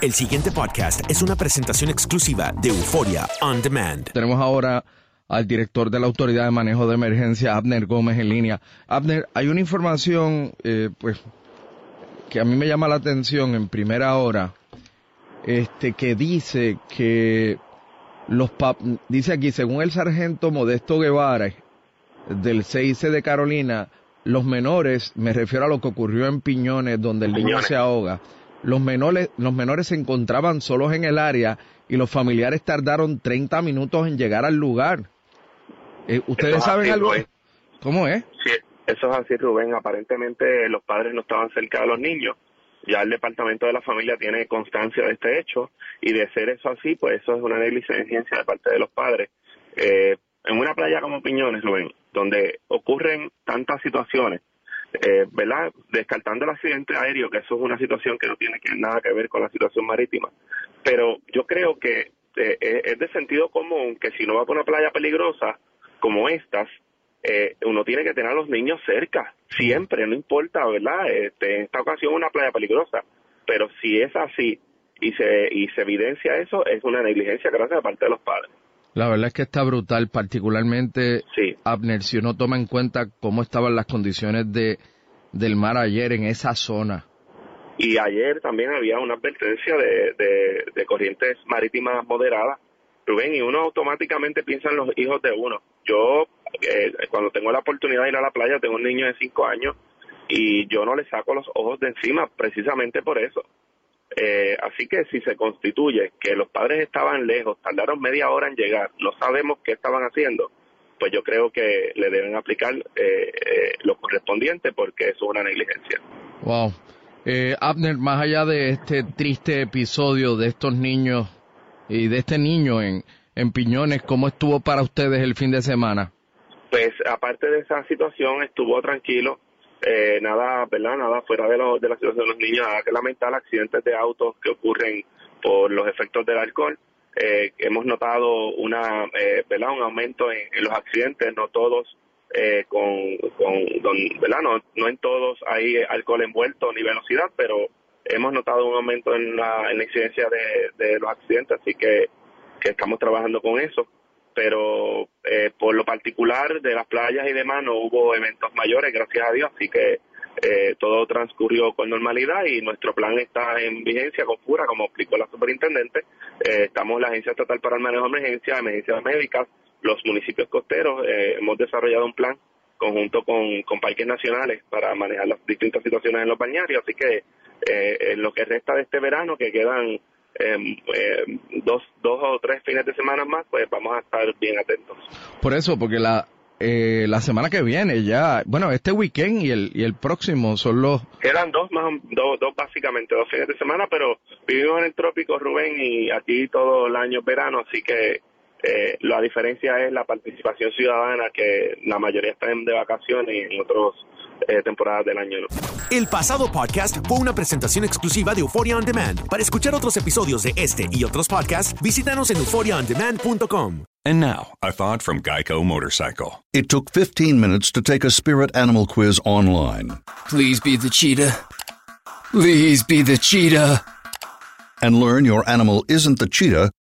El siguiente podcast es una presentación exclusiva de Euforia On Demand. Tenemos ahora al director de la Autoridad de Manejo de Emergencia, Abner Gómez, en línea. Abner, hay una información, eh, pues, que a mí me llama la atención en primera hora, este, que dice que los pap dice aquí, según el sargento Modesto Guevara del CIC de Carolina, los menores, me refiero a lo que ocurrió en Piñones, donde el niño se ahoga, los menores, los menores se encontraban solos en el área y los familiares tardaron 30 minutos en llegar al lugar. Eh, ¿Ustedes es saben así, algo? Rubén. ¿Cómo es? Sí, eso es así, Rubén. Aparentemente los padres no estaban cerca de los niños. Ya el departamento de la familia tiene constancia de este hecho y de ser eso así, pues eso es una negligencia de parte de los padres. Eh, en una playa como Piñones, Rubén, donde ocurren tantas situaciones, eh, ¿verdad? Descartando el accidente aéreo, que eso es una situación que no tiene que, nada que ver con la situación marítima. Pero yo creo que eh, eh, es de sentido común que si no va por una playa peligrosa como estas, eh, uno tiene que tener a los niños cerca, siempre, no importa, ¿verdad? Este, en esta ocasión una playa peligrosa, pero si es así y se, y se evidencia eso, es una negligencia grande de parte de los padres. La verdad es que está brutal, particularmente Sí. Abner, si uno toma en cuenta cómo estaban las condiciones de, del mar ayer en esa zona. Y ayer también había una advertencia de, de, de corrientes marítimas moderadas, Rubén, y uno automáticamente piensa en los hijos de uno. Yo, eh, cuando tengo la oportunidad de ir a la playa, tengo un niño de cinco años y yo no le saco los ojos de encima precisamente por eso. Eh, así que si se constituye que los padres estaban lejos, tardaron media hora en llegar, no sabemos qué estaban haciendo, pues yo creo que le deben aplicar eh, eh, lo correspondiente porque eso es una negligencia. Wow. Eh, Abner, más allá de este triste episodio de estos niños y de este niño en, en Piñones, ¿cómo estuvo para ustedes el fin de semana? Pues aparte de esa situación estuvo tranquilo, eh, nada, ¿verdad? Nada fuera de, lo- de la situación de los niños, nada que lamentar accidentes de autos que ocurren por los efectos del alcohol. Eh, hemos notado una, eh, ¿verdad? Un aumento en, los accidentes, no todos eh, con, con don- ¿verdad? No, no en todos hay alcohol envuelto ni velocidad, pero hemos notado un aumento en la, en la incidencia de, de los accidentes, así que, que estamos trabajando con eso pero eh, por lo particular de las playas y demás no hubo eventos mayores, gracias a Dios, así que eh, todo transcurrió con normalidad y nuestro plan está en vigencia con FURA, como explicó la superintendente. Eh, estamos la Agencia Estatal para el Manejo de Emergencias, Emergencias Médicas, los municipios costeros, eh, hemos desarrollado un plan conjunto con, con parques nacionales para manejar las distintas situaciones en los bañarios, así que eh, en lo que resta de este verano, que quedan dos, dos o tres fines de semana más, pues vamos a estar bien atentos. Por eso, porque la, eh, la semana que viene ya, bueno, este weekend y el, y el próximo son los... Quedan dos más, dos, dos básicamente, dos fines de semana, pero vivimos en el trópico, Rubén, y aquí todo el año es verano, así que eh, la diferencia es la participación ciudadana, que la mayoría están de vacaciones y en otras eh, temporadas del año no. El pasado podcast fue una presentación exclusiva de Euphoria On Demand. Para escuchar otros episodios de este y otros podcasts, visítanos en euphoriaondemand.com. And now, a thought from Geico Motorcycle. It took 15 minutes to take a spirit animal quiz online Please be the cheetah. Please be the cheetah. and learn your animal isn't the cheetah,